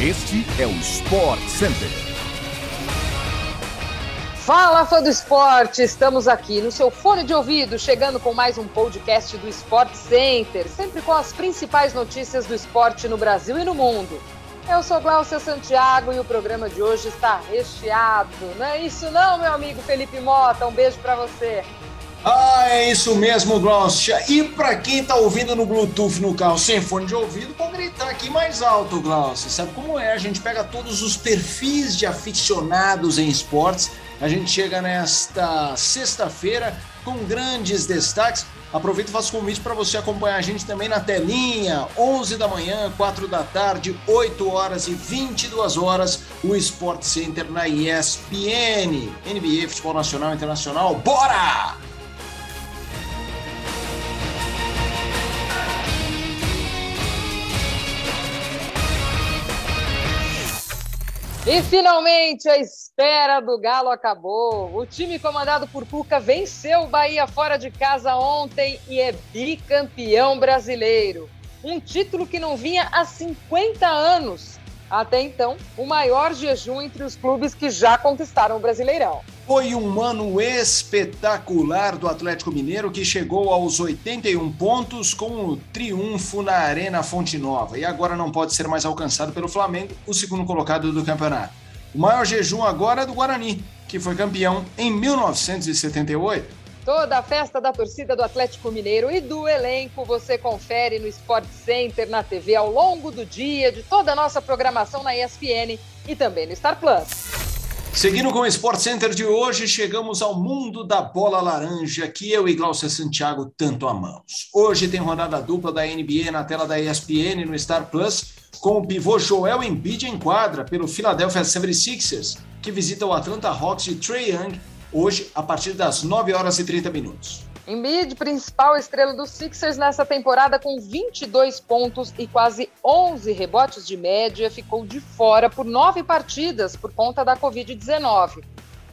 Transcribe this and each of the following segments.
Este é o Sport Center. Fala, fã do esporte! Estamos aqui no seu fone de ouvido, chegando com mais um podcast do Sport Center, sempre com as principais notícias do esporte no Brasil e no mundo. Eu sou Glaucia Santiago e o programa de hoje está recheado. Não é isso não, meu amigo Felipe Mota? Um beijo para você. Ah, é isso mesmo, Glaucia. E para quem tá ouvindo no Bluetooth no carro sem fone de ouvido, pode gritar aqui mais alto, Glaucia. Sabe como é? A gente pega todos os perfis de aficionados em esportes. A gente chega nesta sexta-feira com grandes destaques. Aproveito e faço convite para você acompanhar a gente também na telinha, 11 da manhã, 4 da tarde, 8 horas e 22 horas, o Sport Center na ESPN. NBA, Futebol Nacional e Internacional, bora! E finalmente a espera do Galo acabou. O time comandado por Cuca venceu o Bahia fora de casa ontem e é bicampeão brasileiro. Um título que não vinha há 50 anos. Até então, o maior jejum entre os clubes que já conquistaram o Brasileirão. Foi um ano espetacular do Atlético Mineiro que chegou aos 81 pontos com o triunfo na Arena Fonte Nova e agora não pode ser mais alcançado pelo Flamengo, o segundo colocado do campeonato. O maior jejum agora é do Guarani, que foi campeão em 1978. Toda a festa da torcida do Atlético Mineiro e do elenco você confere no Sport Center, na TV, ao longo do dia, de toda a nossa programação na ESPN e também no Star Plus. Seguindo com o Sport Center de hoje, chegamos ao mundo da bola laranja que eu e Glaucia Santiago tanto amamos. Hoje tem rodada dupla da NBA na tela da ESPN no Star Plus, com o pivô Joel Embiid em quadra pelo Philadelphia 76ers, que visita o Atlanta Hawks de Trae Young hoje a partir das 9 horas e 30 minutos. Embiid, principal estrela dos Sixers nessa temporada, com 22 pontos e quase 11 rebotes de média, ficou de fora por nove partidas por conta da Covid-19.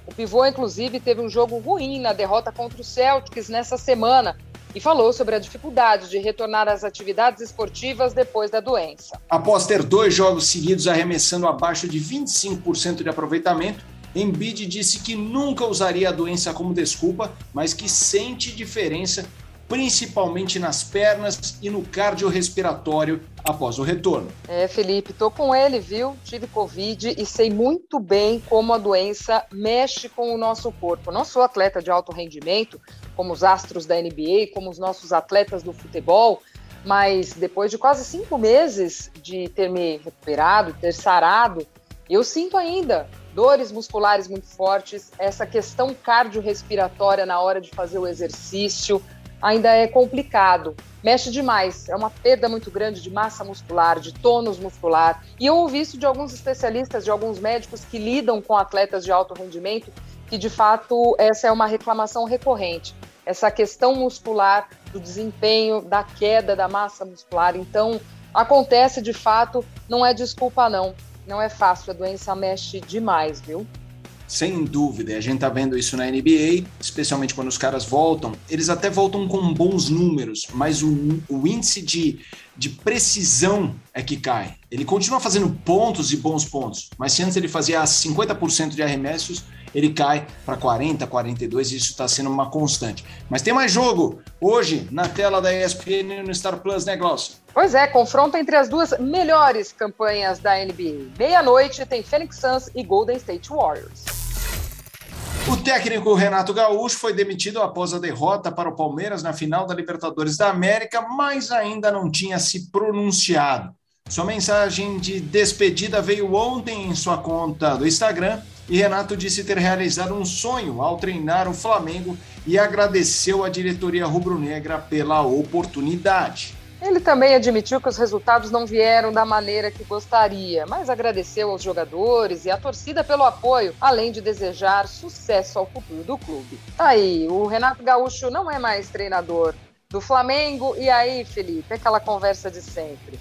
O pivô, inclusive, teve um jogo ruim na derrota contra o Celtics nessa semana e falou sobre a dificuldade de retornar às atividades esportivas depois da doença. Após ter dois jogos seguidos arremessando abaixo de 25% de aproveitamento, Embiid disse que nunca usaria a doença como desculpa, mas que sente diferença principalmente nas pernas e no cardiorrespiratório após o retorno. É, Felipe, tô com ele, viu? Tive Covid e sei muito bem como a doença mexe com o nosso corpo. Não sou atleta de alto rendimento, como os astros da NBA, como os nossos atletas do futebol, mas depois de quase cinco meses de ter me recuperado, ter sarado, eu sinto ainda dores musculares muito fortes, essa questão cardiorrespiratória na hora de fazer o exercício ainda é complicado. Mexe demais, é uma perda muito grande de massa muscular, de tônus muscular. E eu ouvi isso de alguns especialistas, de alguns médicos que lidam com atletas de alto rendimento, que de fato essa é uma reclamação recorrente. Essa questão muscular do desempenho, da queda da massa muscular. Então, acontece de fato, não é desculpa não não é fácil, a doença mexe demais, viu? Sem dúvida, a gente tá vendo isso na NBA, especialmente quando os caras voltam. Eles até voltam com bons números, mas o, o índice de, de precisão é que cai. Ele continua fazendo pontos e bons pontos, mas se antes ele fazia 50% de arremessos, ele cai para 40, 42 e isso está sendo uma constante. Mas tem mais jogo hoje na tela da ESPN no Star Plus, né, Glaucio? Pois é, confronto entre as duas melhores campanhas da NBA. Meia-noite tem Phoenix Suns e Golden State Warriors. O técnico Renato Gaúcho foi demitido após a derrota para o Palmeiras na final da Libertadores da América, mas ainda não tinha se pronunciado. Sua mensagem de despedida veio ontem em sua conta do Instagram e Renato disse ter realizado um sonho ao treinar o Flamengo e agradeceu à diretoria rubro-negra pela oportunidade. Ele também admitiu que os resultados não vieram da maneira que gostaria, mas agradeceu aos jogadores e à torcida pelo apoio, além de desejar sucesso ao futuro do clube. Tá aí, o Renato Gaúcho não é mais treinador do Flamengo. E aí, Felipe, aquela conversa de sempre.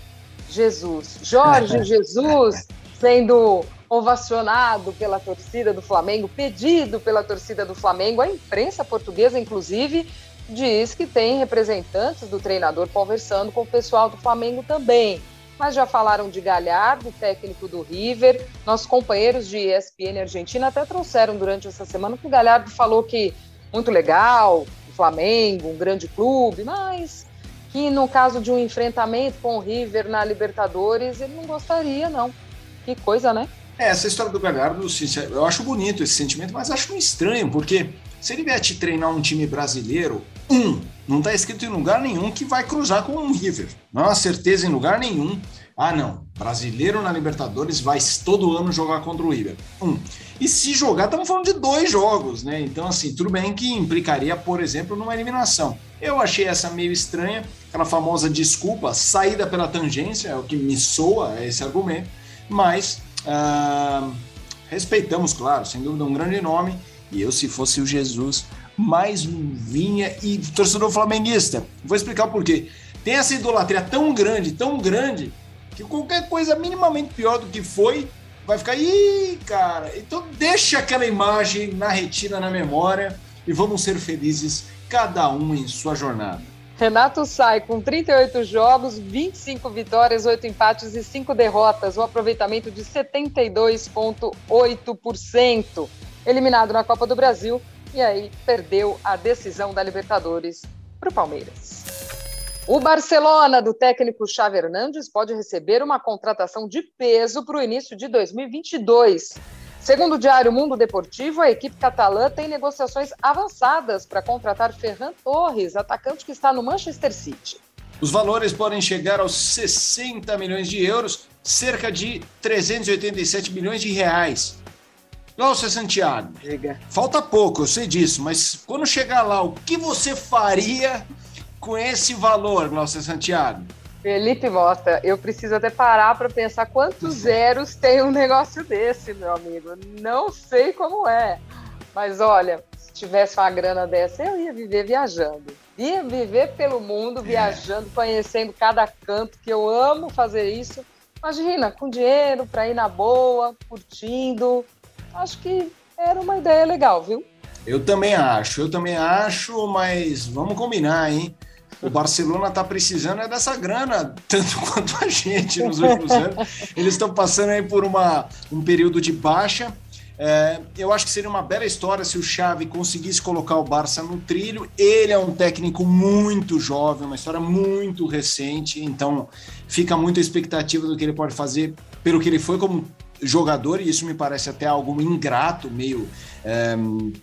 Jesus, Jorge Jesus sendo ovacionado pela torcida do Flamengo, pedido pela torcida do Flamengo. A imprensa portuguesa, inclusive, diz que tem representantes do treinador conversando com o pessoal do Flamengo também. mas já falaram de Galhardo, técnico do River. Nossos companheiros de ESPN Argentina até trouxeram durante essa semana que o Galhardo falou que muito legal, o Flamengo, um grande clube, mas que no caso de um enfrentamento com o River na Libertadores, ele não gostaria, não. Que coisa, né? É, essa história do Galhardo, eu acho bonito esse sentimento, mas acho estranho, porque se ele vier te treinar um time brasileiro, um, não está escrito em lugar nenhum que vai cruzar com um River. Não há certeza em lugar nenhum. Ah, não, brasileiro na Libertadores vai todo ano jogar contra o River. Um. E se jogar, estamos falando de dois jogos, né? Então, assim, tudo bem que implicaria, por exemplo, numa eliminação. Eu achei essa meio estranha, aquela famosa desculpa, saída pela tangência, é o que me soa esse argumento, mas ah, respeitamos, claro, sem dúvida, um grande nome e eu, se fosse o Jesus, mais vinha e torcedor flamenguista. Vou explicar por quê. Tem essa idolatria tão grande, tão grande, que qualquer coisa minimamente pior do que foi vai ficar, ih, cara. Então deixa aquela imagem na retina, na memória e vamos ser felizes, cada um em sua jornada. Renato sai com 38 jogos, 25 vitórias, 8 empates e 5 derrotas, um aproveitamento de 72,8% eliminado na Copa do Brasil e aí perdeu a decisão da Libertadores para o Palmeiras. O Barcelona do técnico Xavi Hernandes pode receber uma contratação de peso para o início de 2022. Segundo o Diário Mundo Deportivo, a equipe catalã tem negociações avançadas para contratar Ferran Torres, atacante que está no Manchester City. Os valores podem chegar aos 60 milhões de euros, cerca de 387 milhões de reais. Nossa, Santiago, Chega. falta pouco, eu sei disso, mas quando chegar lá, o que você faria com esse valor, Glaucia Santiago? Felipe Mota, eu preciso até parar para pensar quantos zeros tem um negócio desse, meu amigo. Não sei como é. Mas olha, se tivesse uma grana dessa, eu ia viver viajando. Ia viver pelo mundo, viajando, conhecendo cada canto, que eu amo fazer isso. Imagina, com dinheiro para ir na boa, curtindo, acho que era uma ideia legal, viu? Eu também acho, eu também acho, mas vamos combinar, hein? O Barcelona está precisando é dessa grana, tanto quanto a gente nos últimos anos. Eles estão passando aí por uma, um período de baixa. É, eu acho que seria uma bela história se o Xavi conseguisse colocar o Barça no trilho. Ele é um técnico muito jovem, uma história muito recente, então fica muita expectativa do que ele pode fazer pelo que ele foi como jogador, e isso me parece até algo ingrato, meio é,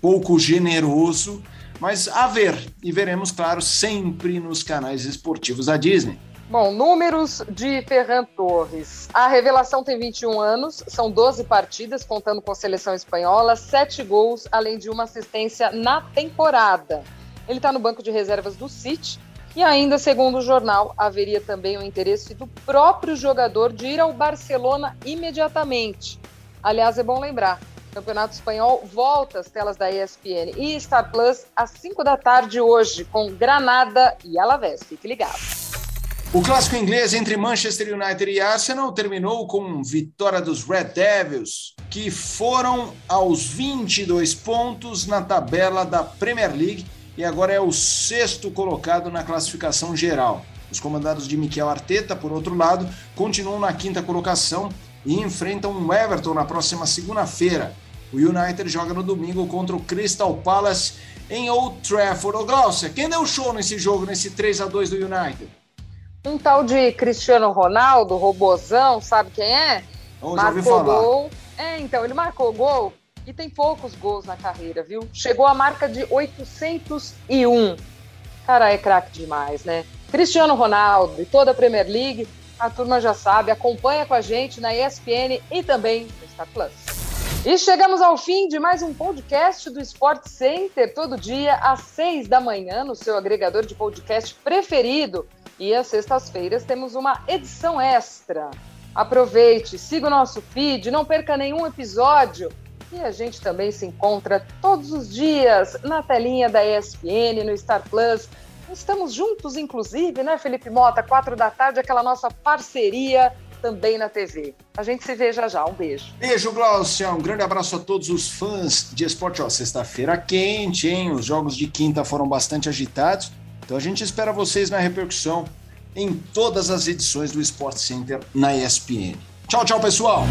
pouco generoso, mas a ver, e veremos, claro, sempre nos canais esportivos da Disney. Bom, números de Ferran Torres. A revelação tem 21 anos, são 12 partidas, contando com a seleção espanhola, 7 gols, além de uma assistência na temporada. Ele está no banco de reservas do City e ainda, segundo o jornal, haveria também o interesse do próprio jogador de ir ao Barcelona imediatamente. Aliás, é bom lembrar, o Campeonato Espanhol volta às telas da ESPN e Star Plus às 5 da tarde hoje, com Granada e Alavés. Fique ligado. O clássico inglês entre Manchester United e Arsenal terminou com vitória dos Red Devils, que foram aos 22 pontos na tabela da Premier League e agora é o sexto colocado na classificação geral. Os comandados de Miquel Arteta, por outro lado, continuam na quinta colocação e enfrentam o Everton na próxima segunda-feira. O United joga no domingo contra o Crystal Palace em Old Trafford. Ô Glaucia, quem deu show nesse jogo, nesse 3 a 2 do United? Um tal de Cristiano Ronaldo, robozão, sabe quem é? Oh, marcou gol. É, então, ele marcou gol tem poucos gols na carreira, viu? Chegou à marca de 801. Cara, é craque demais, né? Cristiano Ronaldo e toda a Premier League, a turma já sabe, acompanha com a gente na ESPN e também no Star Plus. E chegamos ao fim de mais um podcast do Sport Center, todo dia às seis da manhã, no seu agregador de podcast preferido. E às sextas-feiras temos uma edição extra. Aproveite, siga o nosso feed, não perca nenhum episódio. E a gente também se encontra todos os dias na telinha da ESPN, no Star Plus. Estamos juntos, inclusive, né, Felipe Mota? Quatro da tarde, aquela nossa parceria também na TV. A gente se vê já já. Um beijo. Beijo, Glaucia. Um grande abraço a todos os fãs de esporte. Sexta-feira quente, hein? Os jogos de quinta foram bastante agitados. Então a gente espera vocês na repercussão em todas as edições do Sport Center na ESPN. Tchau, tchau, pessoal!